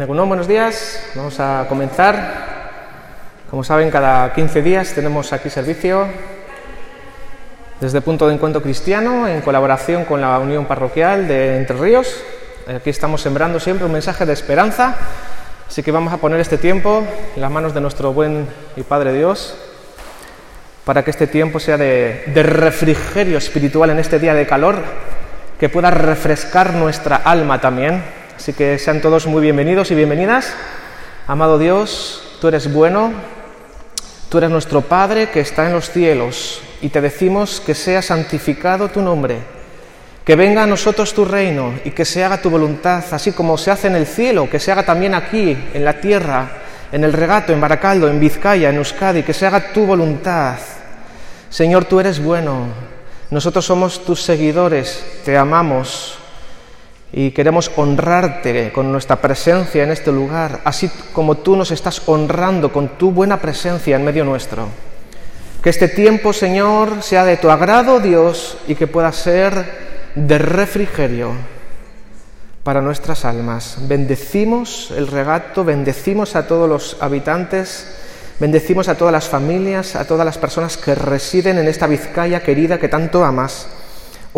Egunon, buenos días. Vamos a comenzar. Como saben, cada 15 días tenemos aquí servicio desde Punto de Encuentro Cristiano en colaboración con la Unión Parroquial de Entre Ríos. Aquí estamos sembrando siempre un mensaje de esperanza, así que vamos a poner este tiempo en las manos de nuestro buen y Padre Dios para que este tiempo sea de, de refrigerio espiritual en este día de calor, que pueda refrescar nuestra alma también. Así que sean todos muy bienvenidos y bienvenidas. Amado Dios, tú eres bueno, tú eres nuestro Padre que está en los cielos y te decimos que sea santificado tu nombre, que venga a nosotros tu reino y que se haga tu voluntad, así como se hace en el cielo, que se haga también aquí, en la tierra, en el regato, en Baracaldo, en Vizcaya, en Euskadi, que se haga tu voluntad. Señor, tú eres bueno, nosotros somos tus seguidores, te amamos y queremos honrarte con nuestra presencia en este lugar, así como tú nos estás honrando con tu buena presencia en medio nuestro. Que este tiempo, Señor, sea de tu agrado, Dios, y que pueda ser de refrigerio para nuestras almas. Bendecimos el regato, bendecimos a todos los habitantes, bendecimos a todas las familias, a todas las personas que residen en esta Vizcaya querida que tanto amas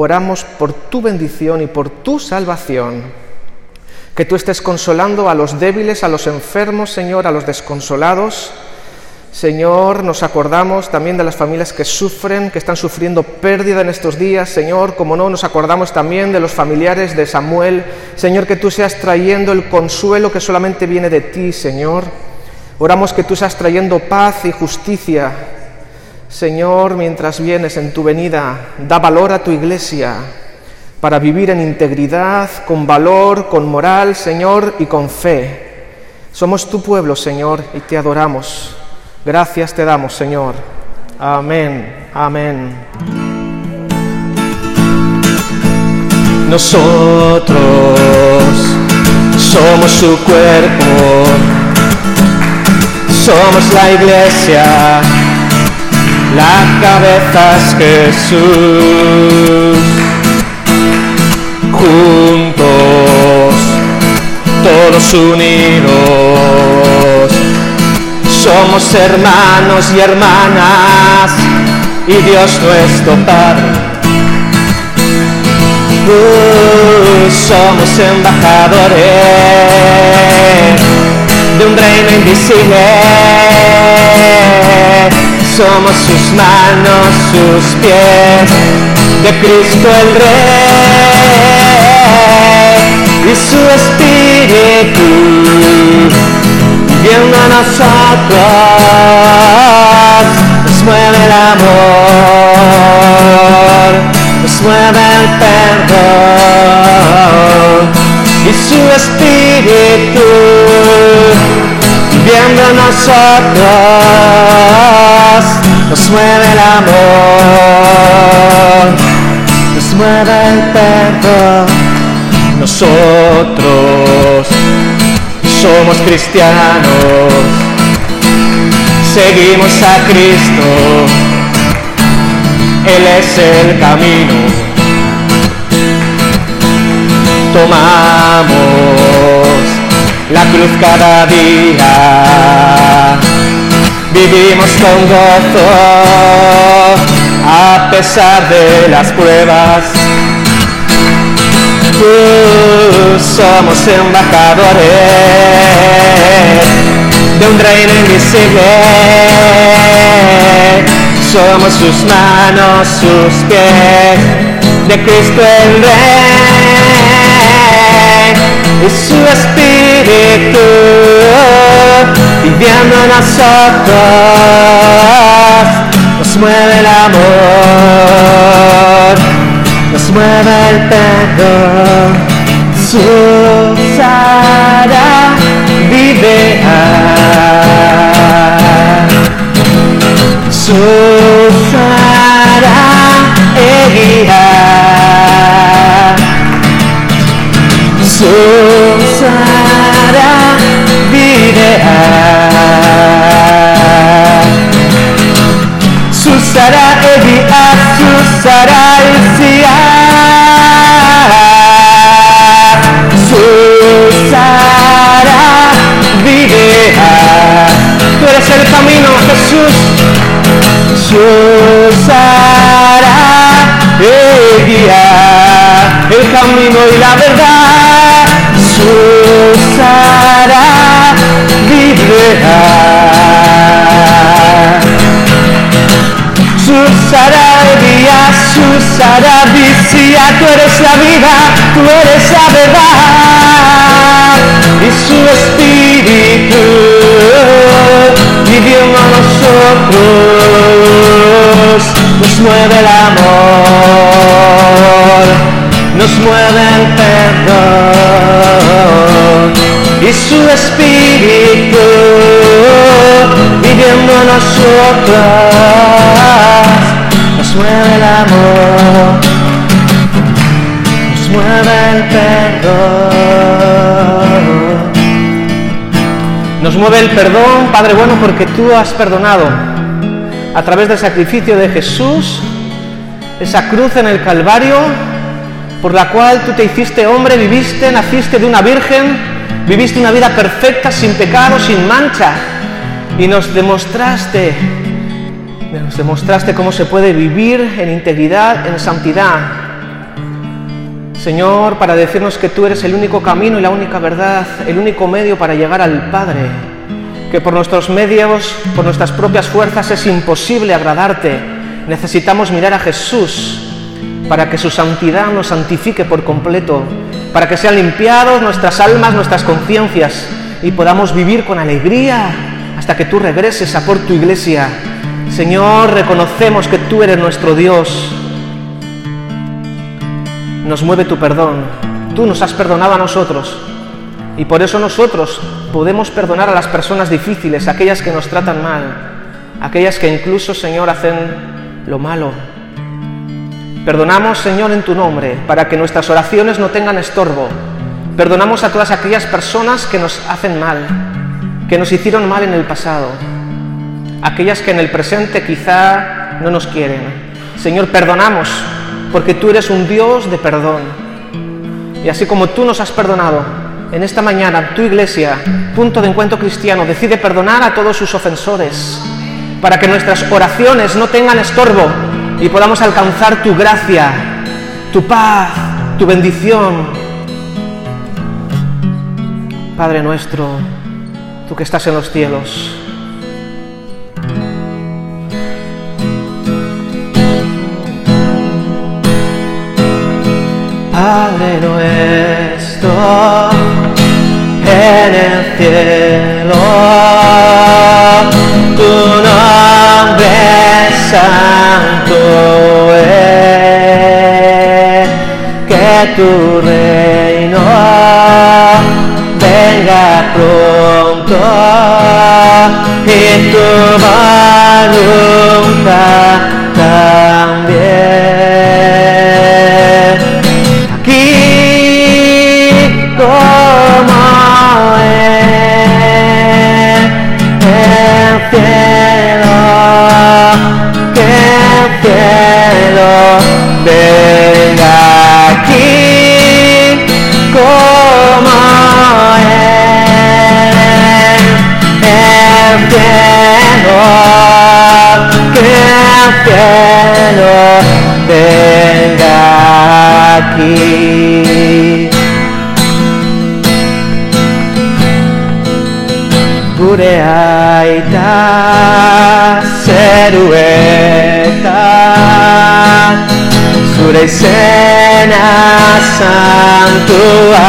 oramos por tu bendición y por tu salvación. Que tú estés consolando a los débiles, a los enfermos, Señor, a los desconsolados. Señor, nos acordamos también de las familias que sufren, que están sufriendo pérdida en estos días. Señor, como no, nos acordamos también de los familiares de Samuel. Señor, que tú seas trayendo el consuelo que solamente viene de ti, Señor. Oramos que tú seas trayendo paz y justicia Señor, mientras vienes en tu venida, da valor a tu iglesia para vivir en integridad, con valor, con moral, Señor, y con fe. Somos tu pueblo, Señor, y te adoramos. Gracias te damos, Señor. Amén, amén. Nosotros somos su cuerpo, somos la iglesia la cabeza es Jesús. Juntos, todos unidos, somos hermanos y hermanas y Dios nuestro Padre. Uh, somos embajadores de un reino invisible somos sus manos, sus pies, de Cristo el Rey y su Espíritu viendo a nosotros, nos mueve el amor, nos mueve el perdón y su Espíritu viendo a nosotros nos mueve el amor, nos mueve el perdón. Nosotros somos cristianos, seguimos a Cristo, Él es el camino. Tomamos la cruz cada día vivimos con gozo a pesar de las pruebas. somos embajadores de un reino invisible. Somos sus manos, sus pies, de Cristo el Rey y su Espíritu viviendo en nosotros, nos mueve el amor, nos mueve el perdón. Susana vive Susana egia Jesús hará mi Susará e via, susará e sia. Susará vivirá. Tú eres el camino, Jesús. Susará vivirá el guía, el camino y la verdad. Jesús hará liberar. Jesús hará el guía, Jesús hará vicia, tú eres la vida, tú eres la verdad. Y su espíritu viviendo a nosotros nos mueve el amor, nos mueve el perdón y su espíritu viviendo a nosotros nos mueve el amor, nos mueve el perdón. Nos mueve el perdón, Padre bueno, porque tú has perdonado a través del sacrificio de Jesús, esa cruz en el Calvario, por la cual tú te hiciste hombre, viviste, naciste de una virgen, viviste una vida perfecta, sin pecado, sin mancha, y nos demostraste, nos demostraste cómo se puede vivir en integridad, en santidad. Señor, para decirnos que tú eres el único camino y la única verdad, el único medio para llegar al Padre, que por nuestros medios, por nuestras propias fuerzas es imposible agradarte. Necesitamos mirar a Jesús para que su santidad nos santifique por completo, para que sean limpiados nuestras almas, nuestras conciencias y podamos vivir con alegría hasta que tú regreses a por tu iglesia. Señor, reconocemos que tú eres nuestro Dios. Nos mueve tu perdón. Tú nos has perdonado a nosotros. Y por eso nosotros podemos perdonar a las personas difíciles, aquellas que nos tratan mal, aquellas que incluso, Señor, hacen lo malo. Perdonamos, Señor, en tu nombre, para que nuestras oraciones no tengan estorbo. Perdonamos a todas aquellas personas que nos hacen mal, que nos hicieron mal en el pasado, aquellas que en el presente quizá no nos quieren. Señor, perdonamos, porque tú eres un Dios de perdón. Y así como tú nos has perdonado, en esta mañana tu iglesia, punto de encuentro cristiano, decide perdonar a todos sus ofensores, para que nuestras oraciones no tengan estorbo y podamos alcanzar tu gracia, tu paz, tu bendición. Padre nuestro, tú que estás en los cielos, Padre nuestro en el cielo, tu nombre santo es, que tu reino venga pronto y tu voluntad también venga aquí como en el cielo, que el cielo venga aquí. Gure aita zerueta Zure izena santua.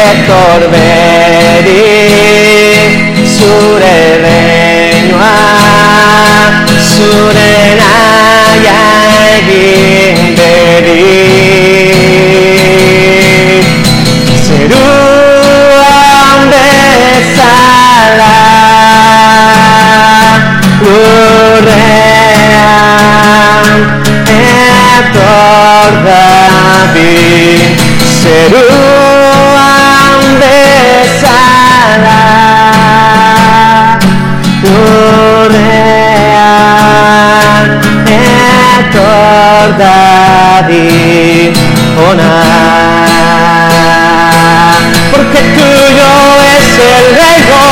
Etor beri zure reinua Zure Zeruan bezala Lurrean etor dabil Ona porque tuyo es el reino,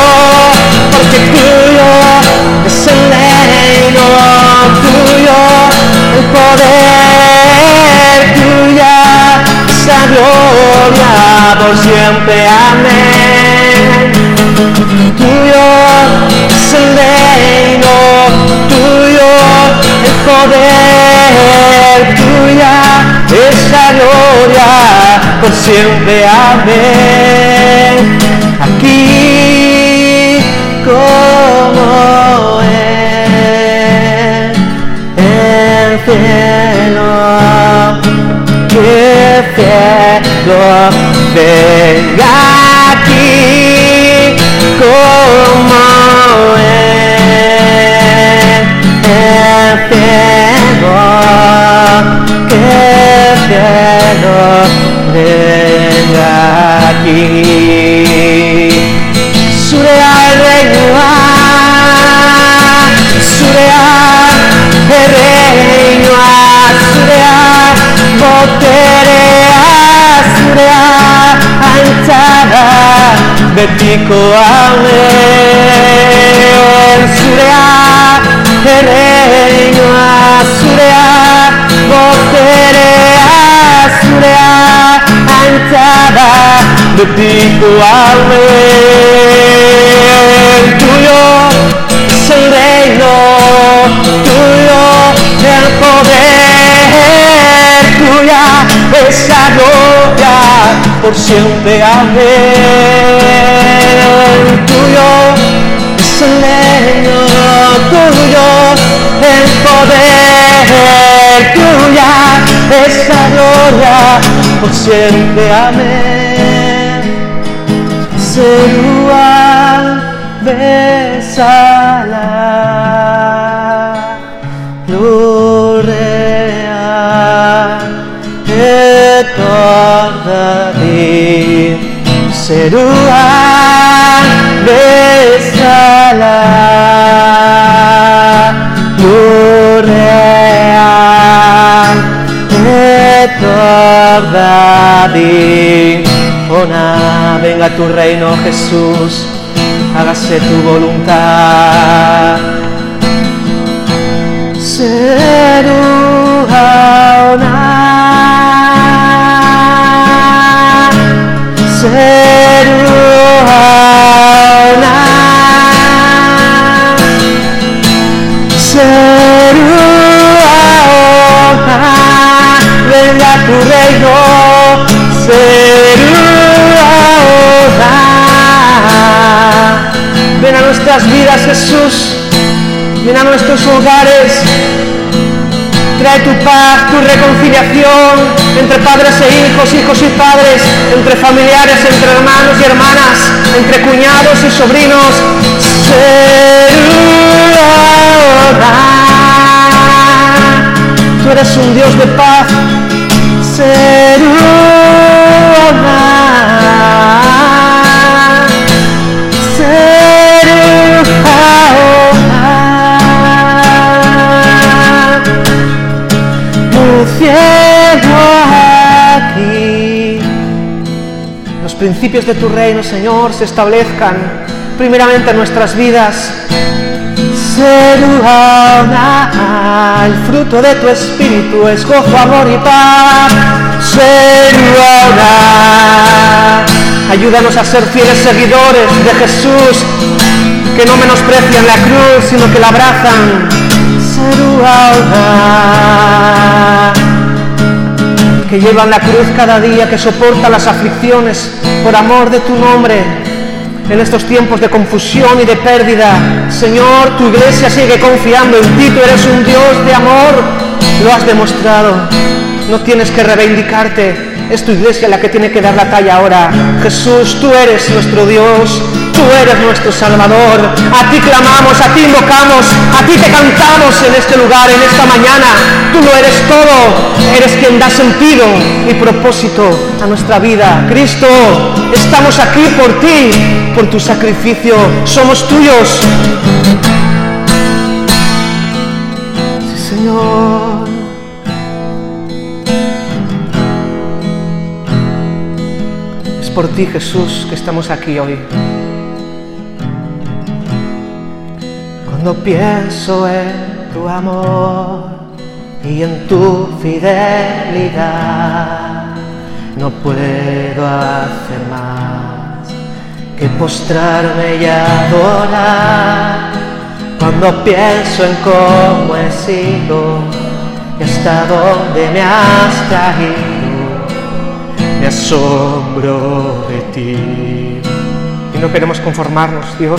por siempre, amén. Tuyo es el reino, tuyo el poder, tuya es la gloria, por siempre, amén. Aquí como en el cielo cielo venga aquí como en el cielo que cielo venga aquí betiko alen zurea Ereinoa zurea Boterea zurea Antzada betiko alen Tuyo zeireino Tuyo el poder es la gloria por siempre, amén. Tuyo es el reino, tuyo el poder, tuya es la gloria por siempre, amén. Serua besala Serua besala Gloria etordari Ona, venga tu reino Jesús hágase tu voluntad. Seruhaona, nuestras vidas, Jesús. Ven a nuestros hogares. Trae tu paz, tu reconciliación entre padres e hijos, hijos y padres, entre familiares, entre hermanos y hermanas, entre cuñados y sobrinos. Tú eres un Dios de paz. Principios de tu reino, Señor, se establezcan primeramente en nuestras vidas. Seruana, el fruto de tu espíritu es gozo, amor y paz. Seruana, ayúdanos a ser fieles seguidores de Jesús, que no menosprecian la cruz, sino que la abrazan. Seruana, que llevan la cruz cada día, que soportan las aflicciones por amor de tu nombre. En estos tiempos de confusión y de pérdida, Señor, tu iglesia sigue confiando en ti, tú eres un Dios de amor, lo has demostrado, no tienes que reivindicarte, es tu iglesia la que tiene que dar la talla ahora. Jesús, tú eres nuestro Dios, tú eres nuestro Salvador, a ti clamamos, a ti invocamos, a ti te cantamos en este lugar, en esta mañana, tú lo eres todo, eres quien da sentido y propósito a nuestra vida. Cristo, estamos aquí por ti, por tu sacrificio, somos tuyos. Sí, Señor. Es por ti, Jesús, que estamos aquí hoy. Cuando pienso en tu amor y en tu fidelidad, no puedo hacer más que postrarme y adorar cuando pienso en cómo he sido y hasta dónde me has traído, me asombro de ti. Y no queremos conformarnos, Dios.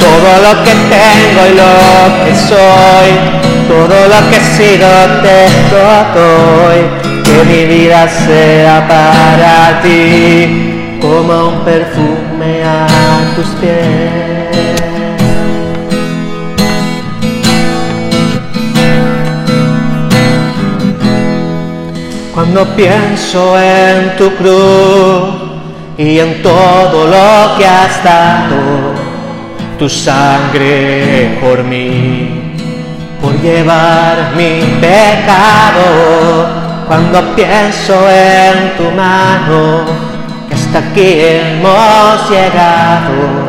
todo lo que tengo y lo que soy, todo lo que he sido te doy. Que mi vida sea para ti como un perfume a tus pies. Cuando pienso en tu cruz y en todo lo que has dado, tu sangre por mí, por llevar mi pecado. Cuando pienso en tu mano, que hasta aquí hemos llegado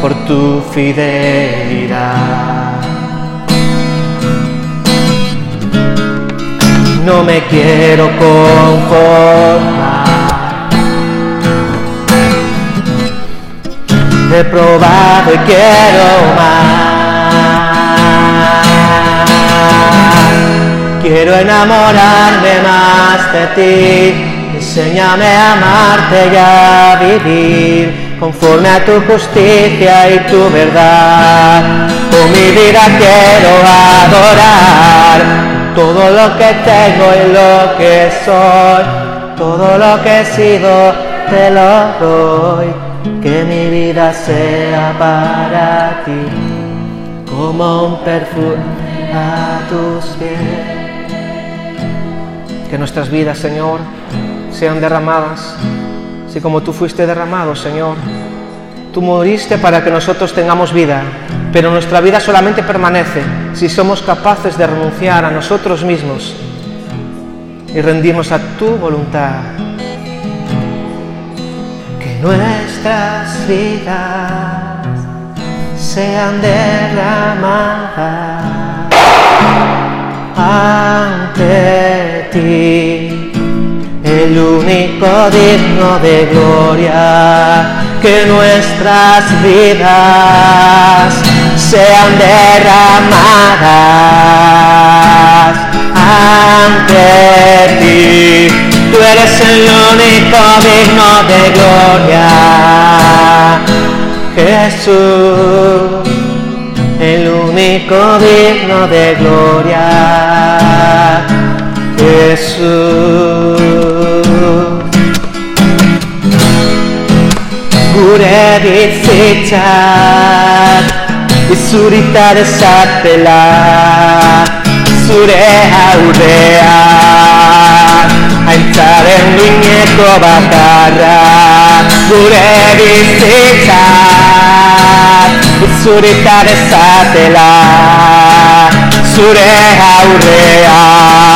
por tu fidelidad. no me quiero conformar. He probado y quiero más. Quiero enamorarme más de ti. Enséñame a amarte y a vivir conforme a tu justicia y tu verdad. Con mi vida quiero adorar todo lo que tengo y lo que soy, todo lo que he sido, te lo doy. Que mi vida sea para ti, como un perfume a tus pies. Que nuestras vidas, Señor, sean derramadas, así como tú fuiste derramado, Señor. Tú moriste para que nosotros tengamos vida, pero nuestra vida solamente permanece si somos capaces de renunciar a nosotros mismos y rendirnos a tu voluntad. Nuestras vidas sean derramadas ante ti, el único digno de gloria que nuestras vidas sean derramadas ante ti. Tú eres el único digno de gloria, Jesús, el único digno de gloria, Jesús. gure Izurita dezatela Zure aurrean Aintzaren mineko bakarra Gure bizitzak Izurita dezatela Zure aurrean.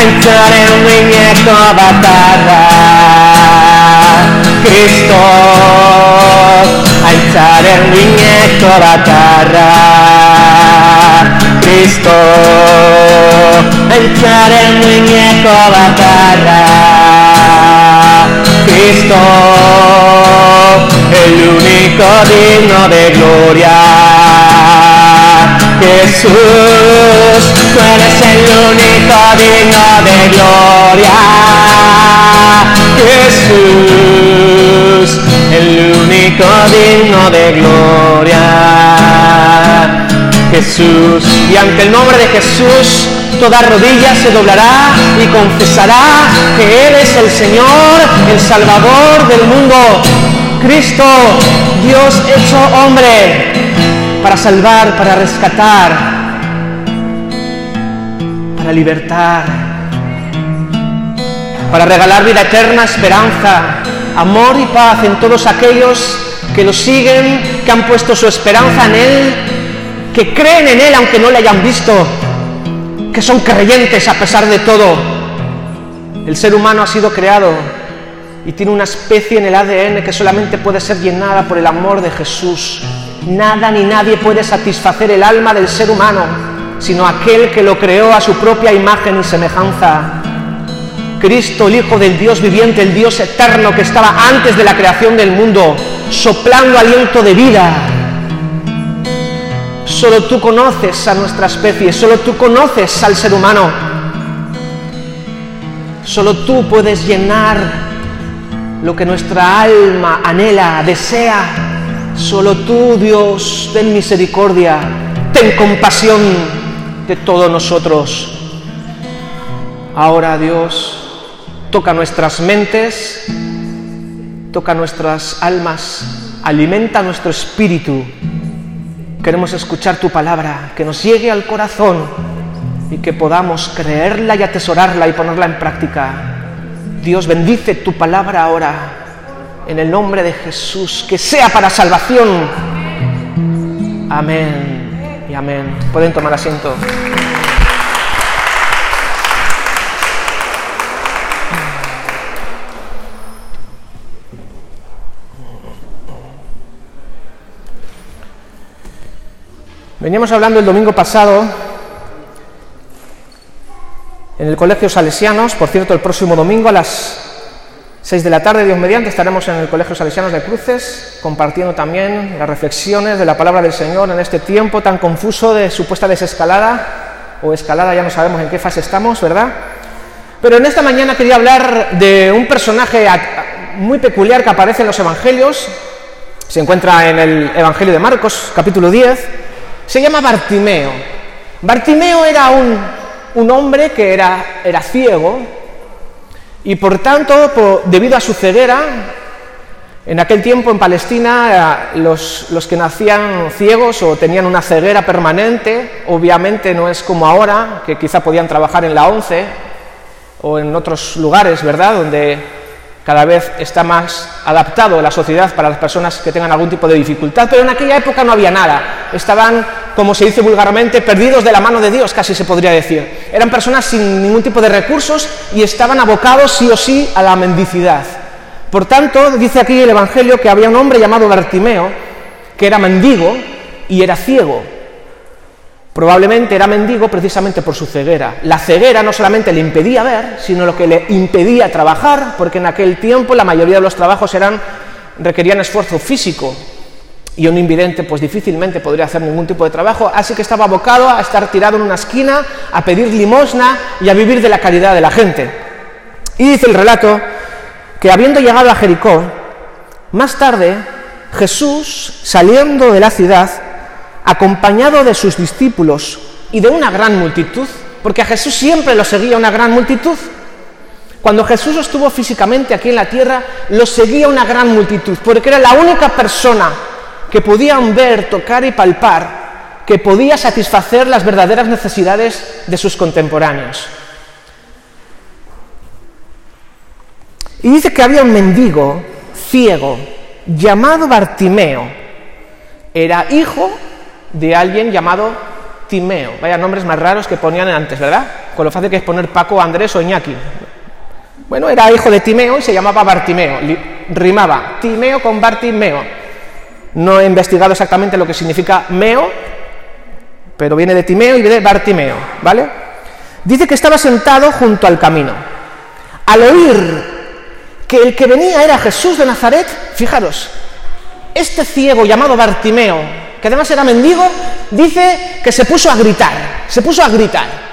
Aintzaren mineko bakarra Cristo Aitzaren mineko bakarra Cristo Aitzaren mineko bakarra Cristo El único digno de gloria Jesús, tú eres el único digno de gloria. Jesús, el único digno de gloria. Jesús, y ante el nombre de Jesús, toda rodilla se doblará y confesará que Él es el Señor, el Salvador del mundo. Cristo, Dios hecho hombre, para salvar, para rescatar, para libertar. para regalar vida eterna, esperanza, amor y paz en todos aquellos que lo siguen, que han puesto su esperanza en Él, que creen en Él aunque no le hayan visto, que son creyentes a pesar de todo. El ser humano ha sido creado y tiene una especie en el ADN que solamente puede ser llenada por el amor de Jesús. Nada ni nadie puede satisfacer el alma del ser humano, sino aquel que lo creó a su propia imagen y semejanza. Cristo, el Hijo del Dios viviente, el Dios eterno que estaba antes de la creación del mundo, soplando aliento de vida. Solo tú conoces a nuestra especie, solo tú conoces al ser humano. Solo tú puedes llenar lo que nuestra alma anhela, desea. Solo tú, Dios, ten misericordia, ten compasión de todos nosotros. Ahora, Dios, toca nuestras mentes, toca nuestras almas, alimenta nuestro espíritu. Queremos escuchar tu palabra, que nos llegue al corazón y que podamos creerla y atesorarla y ponerla en práctica. Dios bendice tu palabra ahora en el nombre de Jesús, que sea para salvación. Amén y amén. Pueden tomar asiento. Veníamos hablando el domingo pasado en el Colegio Salesianos, por cierto, el próximo domingo a las 6 de la tarde, Dios mediante, estaremos en el Colegio Salesianos de Cruces, compartiendo también las reflexiones de la palabra del Señor en este tiempo tan confuso de supuesta desescalada o escalada, ya no sabemos en qué fase estamos, ¿verdad? Pero en esta mañana quería hablar de un personaje muy peculiar que aparece en los Evangelios, se encuentra en el Evangelio de Marcos, capítulo 10, se llama Bartimeo. Bartimeo era un, hombre que era, era, ciego y por tanto, debido a su ceguera, en aquel tiempo en Palestina los, los, que nacían ciegos o tenían una ceguera permanente, obviamente no es como ahora, que quizá podían trabajar en la ONCE o en otros lugares, ¿verdad?, donde cada vez está más adaptado a la sociedad para las personas que tengan algún tipo de dificultad, pero en aquella época no había nada. Estaban, como se dice vulgarmente, perdidos de la mano de Dios, casi se podría decir. Eran personas sin ningún tipo de recursos y estaban abocados sí o sí a la mendicidad. Por tanto, dice aquí el Evangelio que había un hombre llamado Bartimeo, que era mendigo y era ciego. Probablemente era mendigo precisamente por su ceguera. La ceguera no solamente le impedía ver, sino lo que le impedía trabajar, porque en aquel tiempo la mayoría de los trabajos eran, requerían esfuerzo físico y un invidente pues difícilmente podría hacer ningún tipo de trabajo, así que estaba abocado a estar tirado en una esquina, a pedir limosna y a vivir de la caridad de la gente. Y dice el relato que habiendo llegado a Jericó, más tarde Jesús, saliendo de la ciudad, acompañado de sus discípulos y de una gran multitud, porque a Jesús siempre lo seguía una gran multitud. Cuando Jesús estuvo físicamente aquí en la tierra, lo seguía una gran multitud, porque era la única persona que podían ver, tocar y palpar, que podía satisfacer las verdaderas necesidades de sus contemporáneos. Y dice que había un mendigo ciego llamado Bartimeo. Era hijo de alguien llamado Timeo. Vaya nombres más raros que ponían antes, ¿verdad? Con lo fácil que es poner Paco, Andrés o Iñaki. Bueno, era hijo de Timeo y se llamaba Bartimeo. Rimaba Timeo con Bartimeo. No he investigado exactamente lo que significa meo, pero viene de Timeo y de Bartimeo, ¿vale? Dice que estaba sentado junto al camino. Al oír que el que venía era Jesús de Nazaret, fijaros, este ciego llamado Bartimeo, que además era mendigo, dice que se puso a gritar, se puso a gritar.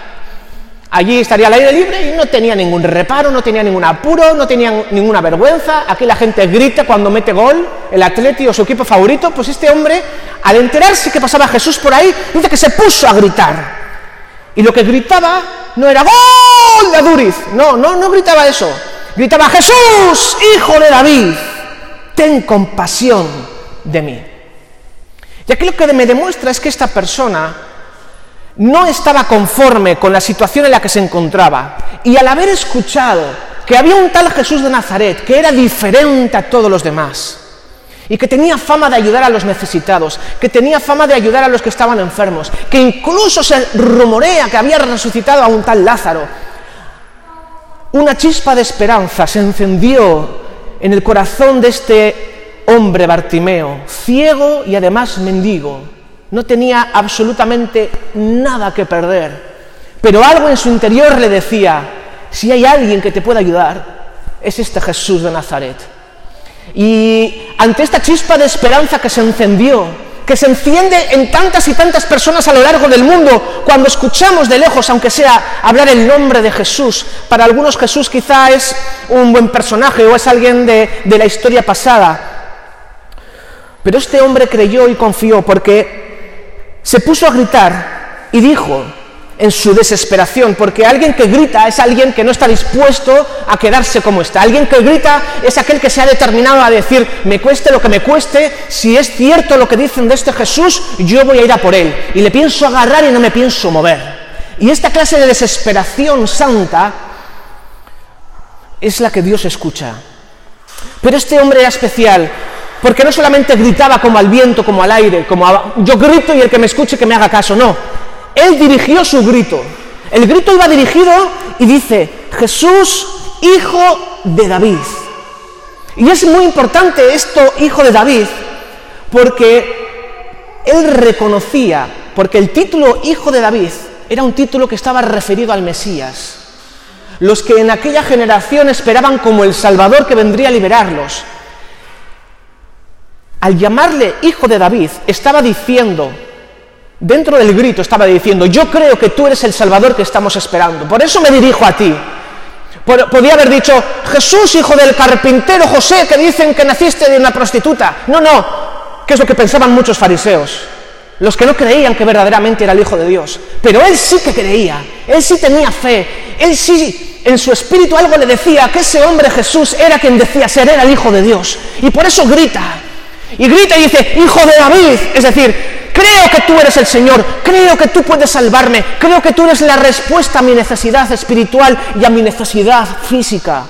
Allí estaría al aire libre y no tenía ningún reparo, no tenía ningún apuro, no tenía ninguna vergüenza. Aquí la gente grita cuando mete gol, el Atleti o su equipo favorito. Pues este hombre, al enterarse que pasaba Jesús por ahí, dice que se puso a gritar. Y lo que gritaba no era ¡Gol de Duriz! No, no, no gritaba eso. Gritaba Jesús, hijo de David, ten compasión de mí. Y aquí lo que me demuestra es que esta persona no estaba conforme con la situación en la que se encontraba y al haber escuchado que había un tal Jesús de Nazaret que era diferente a todos los demás y que tenía fama de ayudar a los necesitados, que tenía fama de ayudar a los que estaban enfermos, que incluso se rumorea que había resucitado a un tal Lázaro. Una chispa de esperanza se encendió en el corazón de este hombre Bartimeo, ciego y además mendigo. No tenía absolutamente nada que perder, pero algo en su interior le decía, si hay alguien que te pueda ayudar, es este Jesús de Nazaret. Y ante esta chispa de esperanza que se encendió, que se enciende en tantas y tantas personas a lo largo del mundo, cuando escuchamos de lejos, aunque sea hablar el nombre de Jesús, para algunos Jesús quizá es un buen personaje o es alguien de, de la historia pasada. Pero este hombre creyó y confió porque se puso a gritar y dijo, en su desesperación, porque alguien que grita es alguien que no está dispuesto a quedarse como está. Alguien que grita es aquel que se ha determinado a decir, me cueste lo que me cueste, si es cierto lo que dicen de este Jesús, yo voy a ir a por él. Y le pienso agarrar y no me pienso mover. Y esta clase de desesperación santa es la que Dios escucha. Pero este hombre era especial, porque no solamente gritaba como al viento, como al aire, como yo grito y el que me escuche que me haga caso, no él dirigió su grito. El grito iba dirigido y dice, Jesús, hijo de David. Y es muy importante esto, hijo de David, porque él reconocía, porque el título hijo de David era un título que estaba referido al Mesías. Los que en aquella generación esperaban como el Salvador que vendría a liberarlos. Al llamarle hijo de David, estaba diciendo, Dentro del grito estaba diciendo, yo creo que tú eres el Salvador que estamos esperando. Por eso me dirijo a ti. Podía haber dicho, Jesús, hijo del carpintero José, que dicen que naciste de una prostituta. No, no, que es lo que pensaban muchos fariseos, los que no creían que verdaderamente era el Hijo de Dios. Pero él sí que creía, él sí tenía fe, él sí en su espíritu algo le decía que ese hombre Jesús era quien decía ser, era el Hijo de Dios. Y por eso grita, y grita y dice, Hijo de David, es decir, Creo que tú eres el Señor, creo que tú puedes salvarme, creo que tú eres la respuesta a mi necesidad espiritual y a mi necesidad física.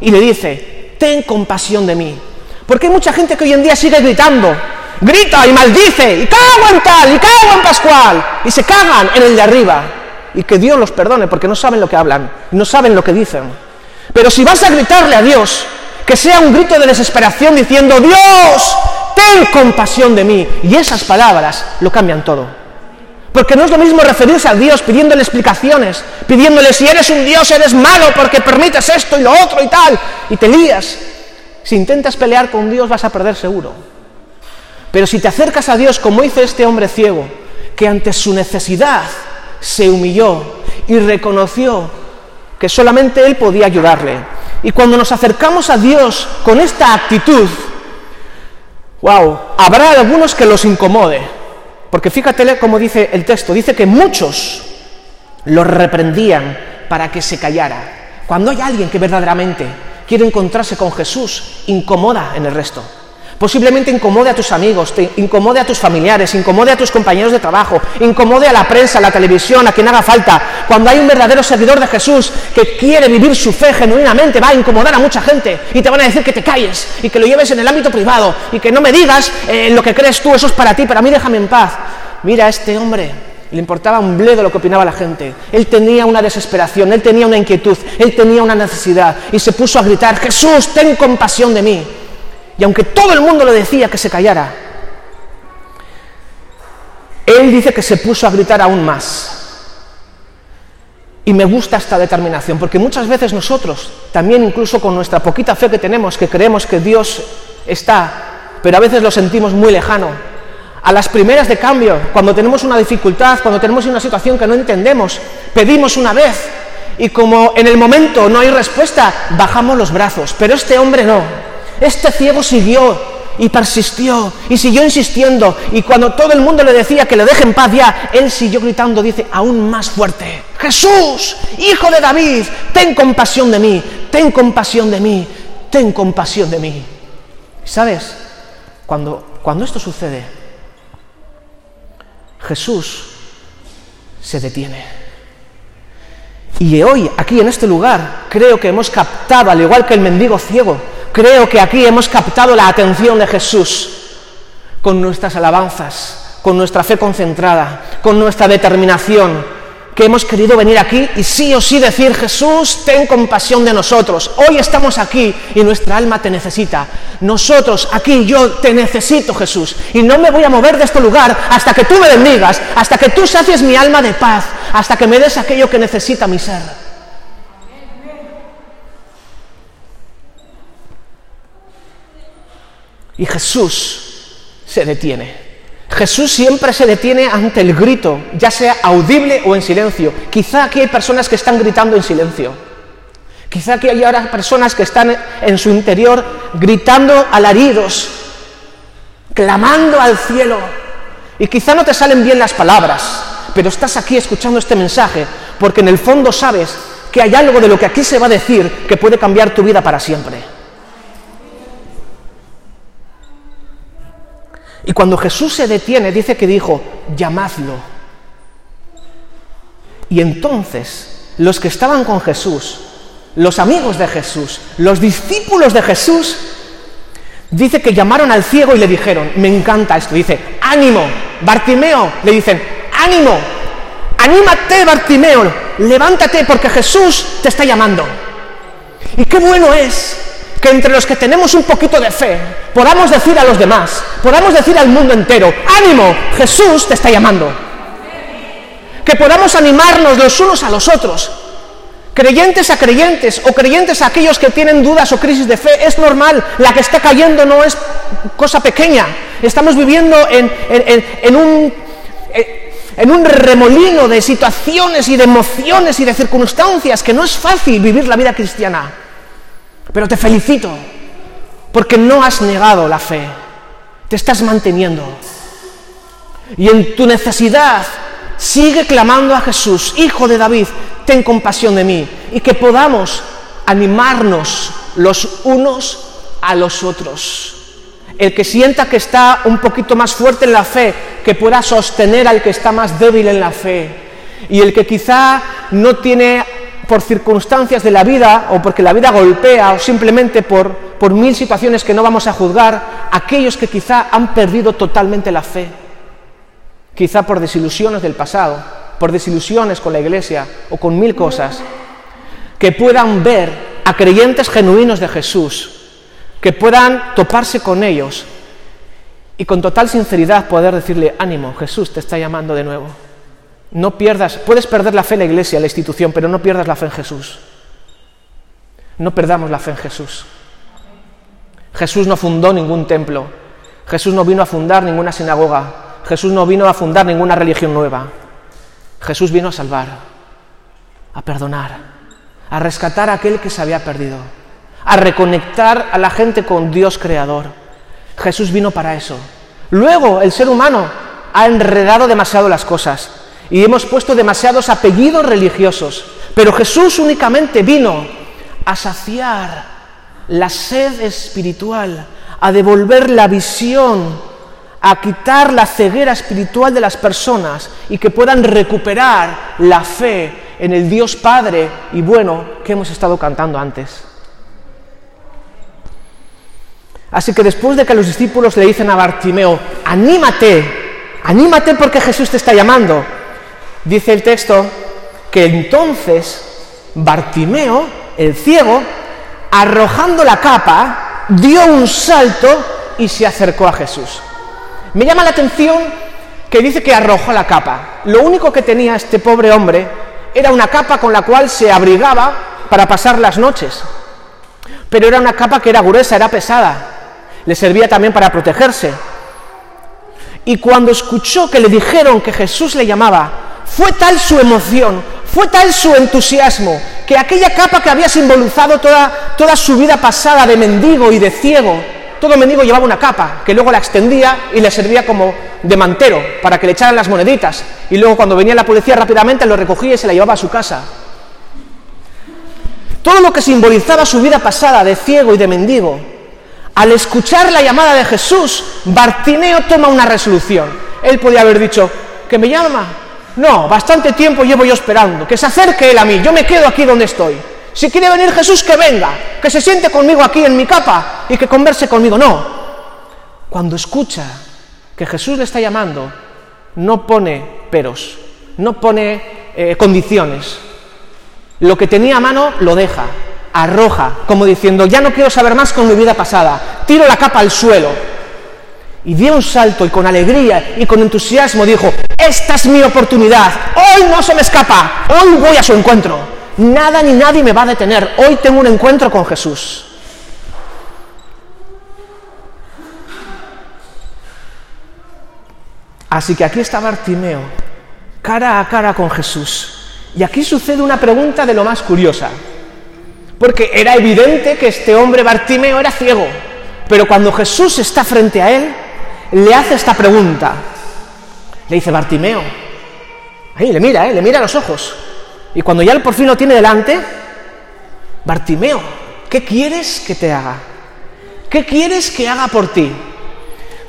Y le dice, ten compasión de mí. Porque hay mucha gente que hoy en día sigue gritando, grita y maldice, y cago en tal, y cago en Pascual, y se cagan en el de arriba. Y que Dios los perdone porque no saben lo que hablan, no saben lo que dicen. Pero si vas a gritarle a Dios, que sea un grito de desesperación diciendo, Dios, ten compasión de mí. Y esas palabras lo cambian todo. Porque no es lo mismo referirse a Dios pidiéndole explicaciones, pidiéndole si eres un Dios eres malo porque permites esto y lo otro y tal, y te lías. Si intentas pelear con Dios vas a perder seguro. Pero si te acercas a Dios como hizo este hombre ciego, que ante su necesidad se humilló y reconoció que solamente Él podía ayudarle. Y cuando nos acercamos a Dios con esta actitud, Wow, habrá algunos que los incomode, porque fíjate cómo dice el texto, dice que muchos los reprendían para que se callara. Cuando hay alguien que verdaderamente quiere encontrarse con Jesús, incomoda en el resto. Posiblemente incomode a tus amigos, te incomode a tus familiares, incomode a tus compañeros de trabajo, incomode a la prensa, a la televisión, a quien haga falta. Cuando hay un verdadero seguidor de Jesús que quiere vivir su fe genuinamente, va a incomodar a mucha gente y te van a decir que te calles y que lo lleves en el ámbito privado y que no me digas eh, lo que crees tú, eso es para ti, para mí déjame en paz. Mira a este hombre, le importaba un bledo lo que opinaba la gente. Él tenía una desesperación, él tenía una inquietud, él tenía una necesidad y se puso a gritar, Jesús, ten compasión de mí. Y aunque todo el mundo le decía que se callara, él dice que se puso a gritar aún más. Y me gusta esta determinación, porque muchas veces nosotros, también incluso con nuestra poquita fe que tenemos, que creemos que Dios está, pero a veces lo sentimos muy lejano, a las primeras de cambio, cuando tenemos una dificultad, cuando tenemos una situación que no entendemos, pedimos una vez. Y como en el momento no hay respuesta, bajamos los brazos, pero este hombre no, este ciego siguió y persistió y siguió insistiendo y cuando todo el mundo le decía que le deje en paz ya, él siguió gritando, dice, aún más fuerte, Jesús, hijo de David, ten compasión de mí, ten compasión de mí, ten compasión de mí. ¿Sabes? Cuando, cuando esto sucede, Jesús se detiene Y hoy, aquí en este lugar, creo que hemos captado, al igual que el mendigo ciego, creo que aquí hemos captado la atención de Jesús con nuestras alabanzas, con nuestra fe concentrada, con nuestra determinación, que hemos querido venir aquí y sí o sí decir, Jesús, ten compasión de nosotros. Hoy estamos aquí y nuestra alma te necesita. Nosotros aquí, yo te necesito, Jesús. Y no me voy a mover de este lugar hasta que tú me bendigas, hasta que tú sacies mi alma de paz, hasta que me des aquello que necesita mi ser. Y Jesús se detiene. Jesús siempre se detiene ante el grito, ya sea audible o en silencio. Quizá aquí hay personas que están gritando en silencio. Quizá aquí hay ahora personas que están en su interior gritando alaridos, clamando al cielo. Y quizá no te salen bien las palabras, pero estás aquí escuchando este mensaje porque en el fondo sabes que hay algo de lo que aquí se va a decir que puede cambiar tu vida para siempre. Y cuando Jesús se detiene, dice que dijo, llamadlo. Y entonces los que estaban con Jesús, los amigos de Jesús, los discípulos de Jesús, dice que llamaron al ciego y le dijeron, me encanta esto, dice, ánimo, Bartimeo, le dicen, ánimo, anímate Bartimeo, levántate porque Jesús te está llamando. Y qué bueno es que entre los que tenemos un poquito de fe podamos decir a los demás, podamos decir al mundo entero, ánimo, Jesús te está llamando. Que podamos animarnos los unos a los otros, creyentes a creyentes o creyentes a aquellos que tienen dudas o crisis de fe, es normal, la que está cayendo no es cosa pequeña, estamos viviendo en, en en un remolino de situaciones y de emociones y de circunstancias que no es fácil vivir la vida cristiana. Pero te felicito porque no has negado la fe, te estás manteniendo. Y en tu necesidad sigue clamando a Jesús, Hijo de David, ten compasión de mí. Y que podamos animarnos los unos a los otros. El que sienta que está un poquito más fuerte en la fe, que pueda sostener al que está más débil en la fe. Y el que quizá no tiene por circunstancias de la vida o porque la vida golpea o simplemente por, por mil situaciones que no vamos a juzgar, aquellos que quizá han perdido totalmente la fe, quizá por desilusiones del pasado, por desilusiones con la iglesia o con mil cosas, que puedan ver a creyentes genuinos de Jesús, que puedan toparse con ellos y con total sinceridad poder decirle, ánimo, Jesús te está llamando de nuevo. No pierdas, puedes perder la fe en la iglesia, en la institución, pero no pierdas la fe en Jesús. No perdamos la fe en Jesús. Jesús no fundó ningún templo. Jesús no vino a fundar ninguna sinagoga. Jesús no vino a fundar ninguna religión nueva. Jesús vino a salvar, a perdonar, a rescatar a aquel que se había perdido, a reconectar a la gente con Dios creador. Jesús vino para eso. Luego el ser humano ha enredado demasiado las cosas y hemos puesto demasiados apellidos religiosos, pero Jesús únicamente vino a saciar la sed espiritual, a devolver la visión, a quitar la ceguera espiritual de las personas y que puedan recuperar la fe en el Dios Padre y bueno que hemos estado cantando antes. Así que después de que los discípulos le dicen a Bartimeo, anímate, anímate porque Jesús te está llamando, dice el texto que entonces Bartimeo, el ciego, arrojando la capa, dio un salto y se acercó a Jesús. Me llama la atención que dice que arrojó la capa. Lo único que tenía este pobre hombre era una capa con la cual se abrigaba para pasar las noches. Pero era una capa que era gruesa, era pesada. Le servía también para protegerse. Y cuando escuchó que le dijeron que Jesús le llamaba, fue tal su emoción, fue tal su entusiasmo, que aquella capa que había simbolizado toda, toda su vida pasada de mendigo y de ciego, todo mendigo llevaba una capa, que luego la extendía y le servía como de mantero, para que le echaran las moneditas, y luego cuando venía la policía rápidamente lo recogía y se la llevaba a su casa. Todo lo que simbolizaba su vida pasada de ciego y de mendigo, al escuchar la llamada de Jesús, Bartimeo toma una resolución. Él podía haber dicho, que me llama, No, bastante tiempo llevo yo esperando, que se acerque Él a mí, yo me quedo aquí donde estoy. Si quiere venir Jesús, que venga, que se siente conmigo aquí en mi capa y que converse conmigo. No. Cuando escucha que Jesús le está llamando, no pone peros, no pone eh, condiciones. Lo que tenía a mano lo deja, arroja, como diciendo, ya no quiero saber más con mi vida pasada, tiro la capa al suelo. Y dio un salto y con alegría y con entusiasmo dijo, esta es mi oportunidad, hoy no se me escapa, hoy voy a su encuentro. Nada ni nadie me va a detener. Hoy tengo un encuentro con Jesús. Así que aquí está Bartimeo, cara a cara con Jesús. Y aquí sucede una pregunta de lo más curiosa. Porque era evidente que este hombre Bartimeo era ciego. Pero cuando Jesús está frente a él, le hace esta pregunta. Le dice, Bartimeo, ahí le mira, ¿eh? le mira a los ojos. Y cuando ya por fin lo tiene delante, Bartimeo, ¿qué quieres que te haga? ¿Qué quieres que haga por ti?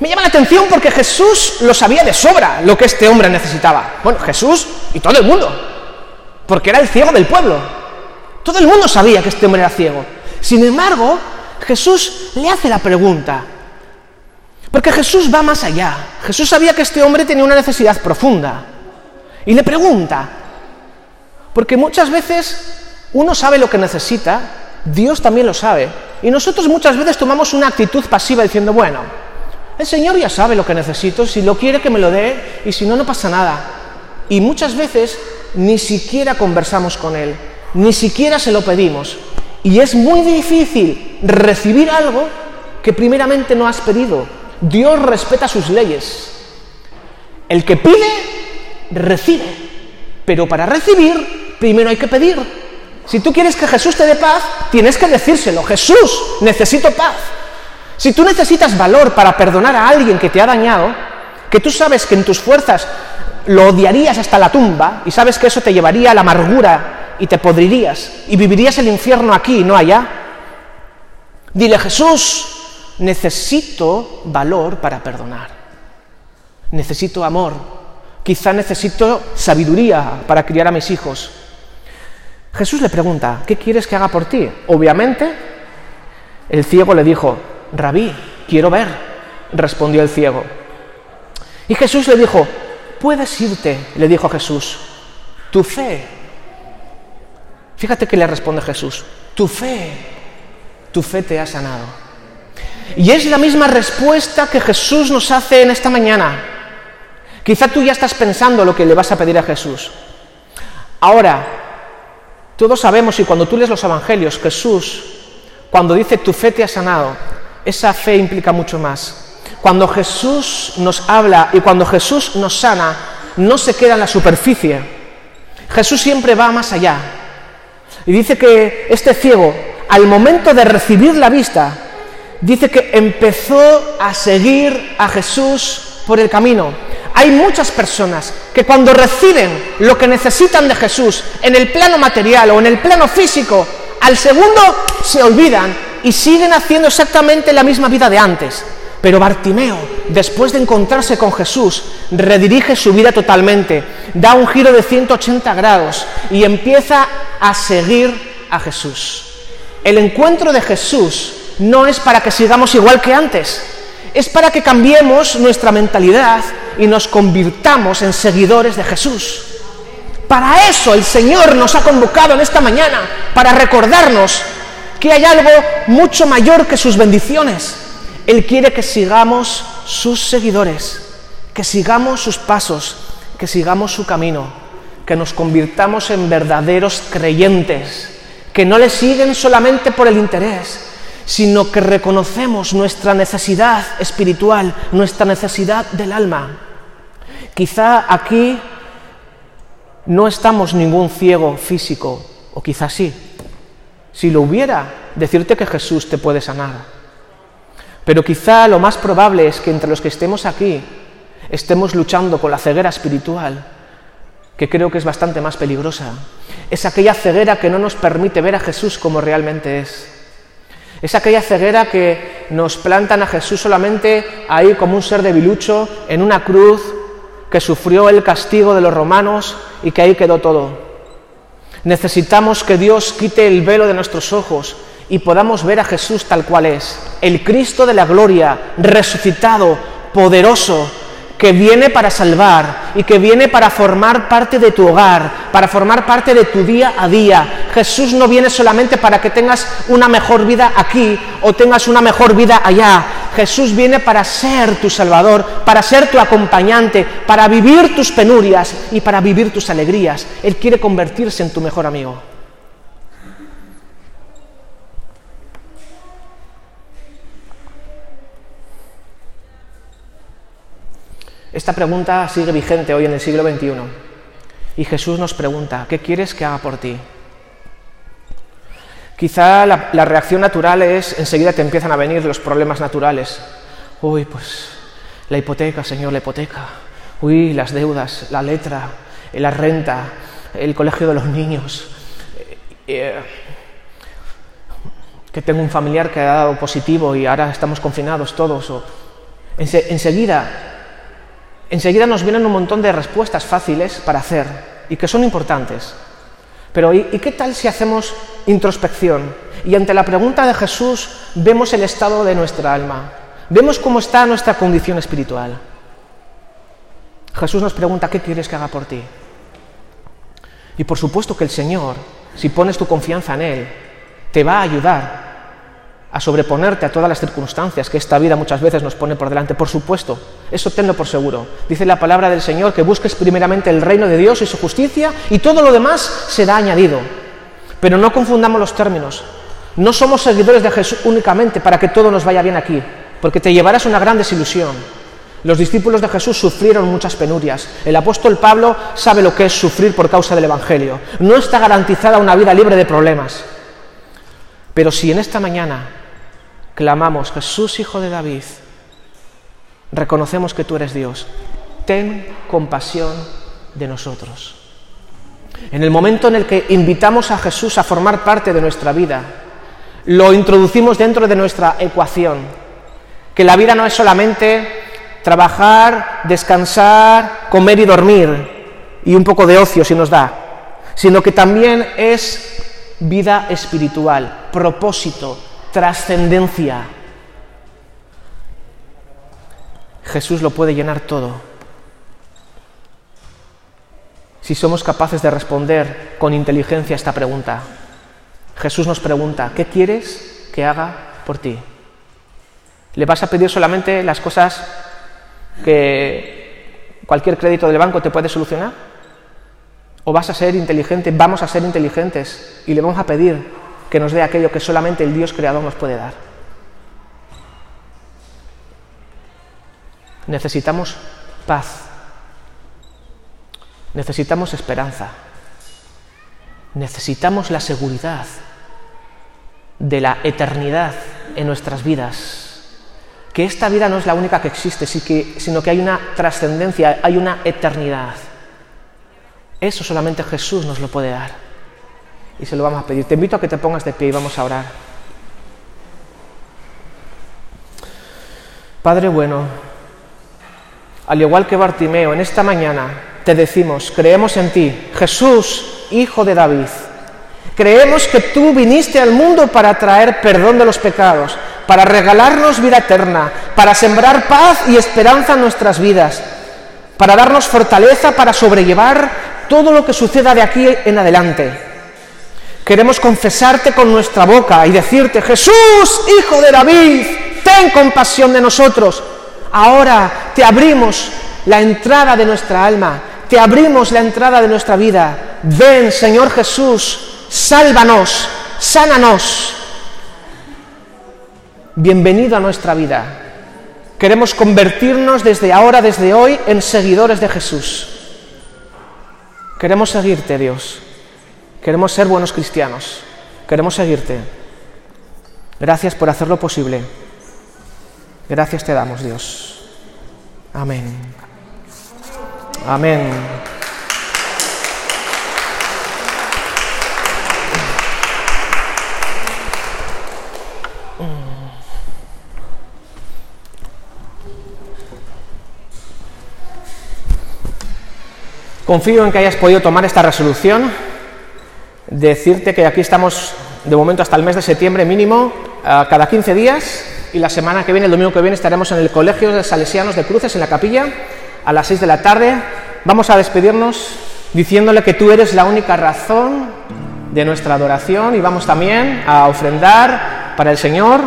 Me llama la atención porque Jesús lo sabía de sobra lo que este hombre necesitaba. Bueno, Jesús y todo el mundo, porque era el ciego del pueblo. Todo el mundo sabía que este hombre era ciego. Sin embargo, Jesús le hace la pregunta, porque Jesús va más allá. Jesús sabía que este hombre tenía una necesidad profunda. Y le pregunta, porque muchas veces uno sabe lo que necesita, Dios también lo sabe. Y nosotros muchas veces tomamos una actitud pasiva diciendo, bueno, el Señor ya sabe lo que necesito, si lo quiere que me lo dé y si no, no pasa nada. Y muchas veces ni siquiera conversamos con Él, ni siquiera se lo pedimos. Y es muy difícil recibir algo que primeramente no has pedido. Dios respeta sus leyes. El que pide, recibe. Pero para recibir primero hay que pedir. Si tú quieres que Jesús te dé paz, tienes que decírselo. Jesús, necesito paz. Si tú necesitas valor para perdonar a alguien que te ha dañado, que tú sabes que en tus fuerzas lo odiarías hasta la tumba y sabes que eso te llevaría a la amargura y te podrirías y vivirías el infierno aquí, no allá, dile Jesús, necesito valor para perdonar. Necesito amor. Quizá necesito sabiduría para criar a mis hijos. Jesús le pregunta, ¿qué quieres que haga por ti? Obviamente, el ciego le dijo, Rabí, quiero ver, respondió el ciego. Y Jesús le dijo, puedes irte, le dijo Jesús, tu fe. Fíjate que le responde Jesús, tu fe, tu fe te ha sanado. Y es la misma respuesta que Jesús nos hace en esta mañana. Quizá tú ya estás pensando lo que le vas a pedir a Jesús. Ahora, todos sabemos, y cuando tú lees los evangelios, Jesús, cuando dice tu fe te ha sanado, esa fe implica mucho más. Cuando Jesús nos habla y cuando Jesús nos sana, no se queda en la superficie. Jesús siempre va más allá. Y dice que este ciego, al momento de recibir la vista, dice que empezó a seguir a Jesús por el camino. Hay muchas personas que cuando reciben lo que necesitan de Jesús en el plano material o en el plano físico, al segundo se olvidan y siguen haciendo exactamente la misma vida de antes. Pero Bartimeo, después de encontrarse con Jesús, redirige su vida totalmente, da un giro de 180 grados y empieza a seguir a Jesús. El encuentro de Jesús no es para que sigamos igual que antes, es para que cambiemos nuestra mentalidad y nos convirtamos en seguidores de Jesús. Para eso el Señor nos ha convocado en esta mañana, para recordarnos que hay algo mucho mayor que sus bendiciones. Él quiere que sigamos sus seguidores, que sigamos sus pasos, que sigamos su camino, que nos convirtamos en verdaderos creyentes, que no le siguen solamente por el interés, sino que reconocemos nuestra necesidad espiritual, nuestra necesidad del alma. Quizá aquí no estamos ningún ciego físico, o quizá sí. Si lo hubiera, decirte que Jesús te puede sanar. Pero quizá lo más probable es que entre los que estemos aquí estemos luchando con la ceguera espiritual, que creo que es bastante más peligrosa. Es aquella ceguera que no nos permite ver a Jesús como realmente es. Es aquella ceguera que nos plantan a Jesús solamente ahí como un ser debilucho, en una cruz, que sufrió el castigo de los romanos y que ahí quedó todo. Necesitamos que Dios quite el velo de nuestros ojos y podamos ver a Jesús tal cual es, el Cristo de la gloria, resucitado, poderoso, que viene para salvar y que viene para formar parte de tu hogar, para formar parte de tu día a día. Jesús no viene solamente para que tengas una mejor vida aquí o tengas una mejor vida allá. Jesús viene para ser tu Salvador, para ser tu acompañante, para vivir tus penurias y para vivir tus alegrías. Él quiere convertirse en tu mejor amigo. Esta pregunta sigue vigente hoy en el siglo XXI. Y Jesús nos pregunta, ¿qué quieres que haga por ti? Quizá la, reacción natural es, enseguida te empiezan a venir los problemas naturales. Uy, pues la hipoteca, Señor, la hipoteca. Uy, las deudas, la letra, la renta, el colegio de los niños. Eh, eh, que tengo un familiar que ha dado positivo y ahora estamos confinados todos. O, enseguida enseguida nos vienen un montón de respuestas fáciles para hacer y que son importantes. Pero ¿y, qué tal si hacemos introspección? Y ante la pregunta de Jesús vemos el estado de nuestra alma, vemos cómo está nuestra condición espiritual. Jesús nos pregunta, ¿qué quieres que haga por ti? Y por supuesto que el Señor, si pones tu confianza en Él, te va a ayudar a sobreponerte a todas las circunstancias que esta vida muchas veces nos pone por delante. Por supuesto, eso tenlo por seguro. Dice la palabra del Señor que busques primeramente el reino de Dios y su justicia y todo lo demás será añadido. Pero no confundamos los términos. No somos seguidores de Jesús únicamente para que todo nos vaya bien aquí, porque te llevarás una gran desilusión. Los discípulos de Jesús sufrieron muchas penurias. El apóstol Pablo sabe lo que es sufrir por causa del Evangelio. No está garantizada una vida libre de problemas. Pero si en esta mañana clamamos, Jesús, Hijo de David, reconocemos que tú eres Dios, ten compasión de nosotros. En el momento en el que invitamos a Jesús a formar parte de nuestra vida, lo introducimos dentro de nuestra ecuación, que la vida no es solamente trabajar, descansar, comer y dormir, y un poco de ocio si nos da, sino que también es vida espiritual, propósito, trascendencia. Jesús lo puede llenar todo. Si somos capaces de responder con inteligencia esta pregunta, Jesús nos pregunta, ¿qué quieres que haga por ti? ¿Le vas a pedir solamente las cosas que cualquier crédito del banco te puede solucionar? ¿O vas a ser inteligente? Vamos a ser inteligentes y le vamos a pedir que nos dé aquello que solamente el Dios creador nos puede dar. Necesitamos paz. Necesitamos esperanza. Necesitamos la seguridad de la eternidad en nuestras vidas. Que esta vida no es la única que existe, sino que hay una trascendencia, hay una eternidad. Eso solamente Jesús nos lo puede dar y se lo vamos a pedir. Te invito a que te pongas de pie y vamos a orar. Padre bueno, al igual que Bartimeo, en esta mañana te decimos, creemos en ti, Jesús, Hijo de David. Creemos que tú viniste al mundo para traer perdón de los pecados, para regalarnos vida eterna, para sembrar paz y esperanza en nuestras vidas, para darnos fortaleza para sobrellevar todo lo que suceda de aquí en adelante. Queremos confesarte con nuestra boca y decirte, Jesús, Hijo de David, ten compasión de nosotros. Ahora te abrimos la entrada de nuestra alma, te abrimos la entrada de nuestra vida. Ven, Señor Jesús, sálvanos, sánanos. Bienvenido a nuestra vida. Queremos convertirnos desde ahora, desde hoy, en seguidores de Jesús. Queremos seguirte, Dios. Queremos ser buenos cristianos. Queremos seguirte. Gracias por hacerlo posible. Gracias te damos, Dios. Amén. Amén. Confío en que hayas podido tomar esta resolución, decirte que aquí estamos de momento hasta el mes de septiembre mínimo, cada 15 días, y la semana que viene, el domingo que viene, estaremos en el Colegio de Salesianos de Cruces, en la capilla, a las 6 de la tarde. Vamos a despedirnos diciéndole que tú eres la única razón de nuestra adoración y vamos también a ofrendar para el Señor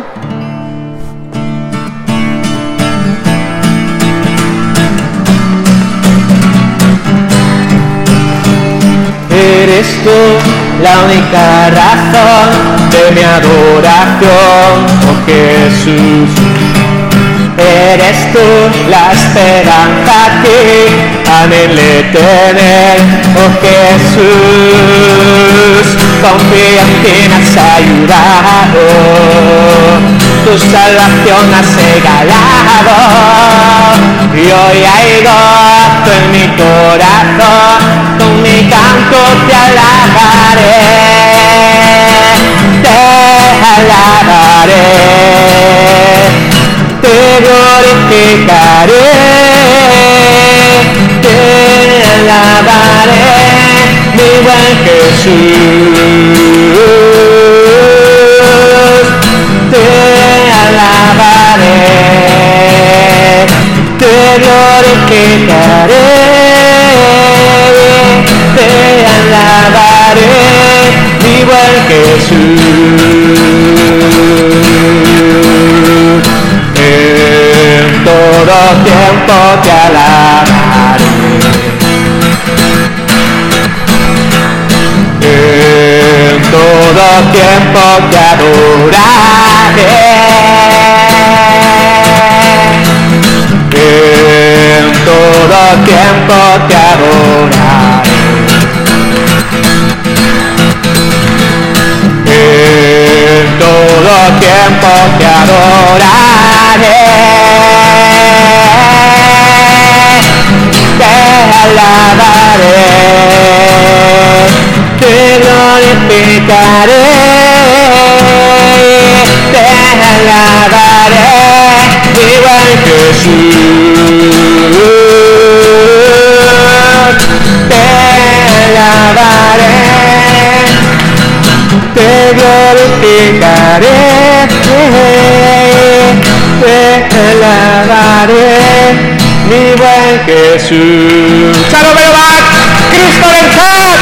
Eres tú la única razón de mi adoración, oh Jesús. Eres tú la esperanza que anhelé tener, oh Jesús. Confío en me has ayudado, tu salvación has regalado y hoy hay gozo en mi corazón, con mi canto te alabaré, te alabaré, te glorificaré, te alabaré, mi buen Jesús, te alabaré te glorificaré, alabaré, mi buen Jesús. En todo tiempo te alabaré. En todo tiempo te adoraré. En todo tiempo te adoraré. Tiempo te adoraré. Te alabaré. Te glorificaré. Te alabaré mi buen Jesús, te alabaré, glorificaré, te alabaré, mi buen Jesús. ¡Chalo, Cristo vencer!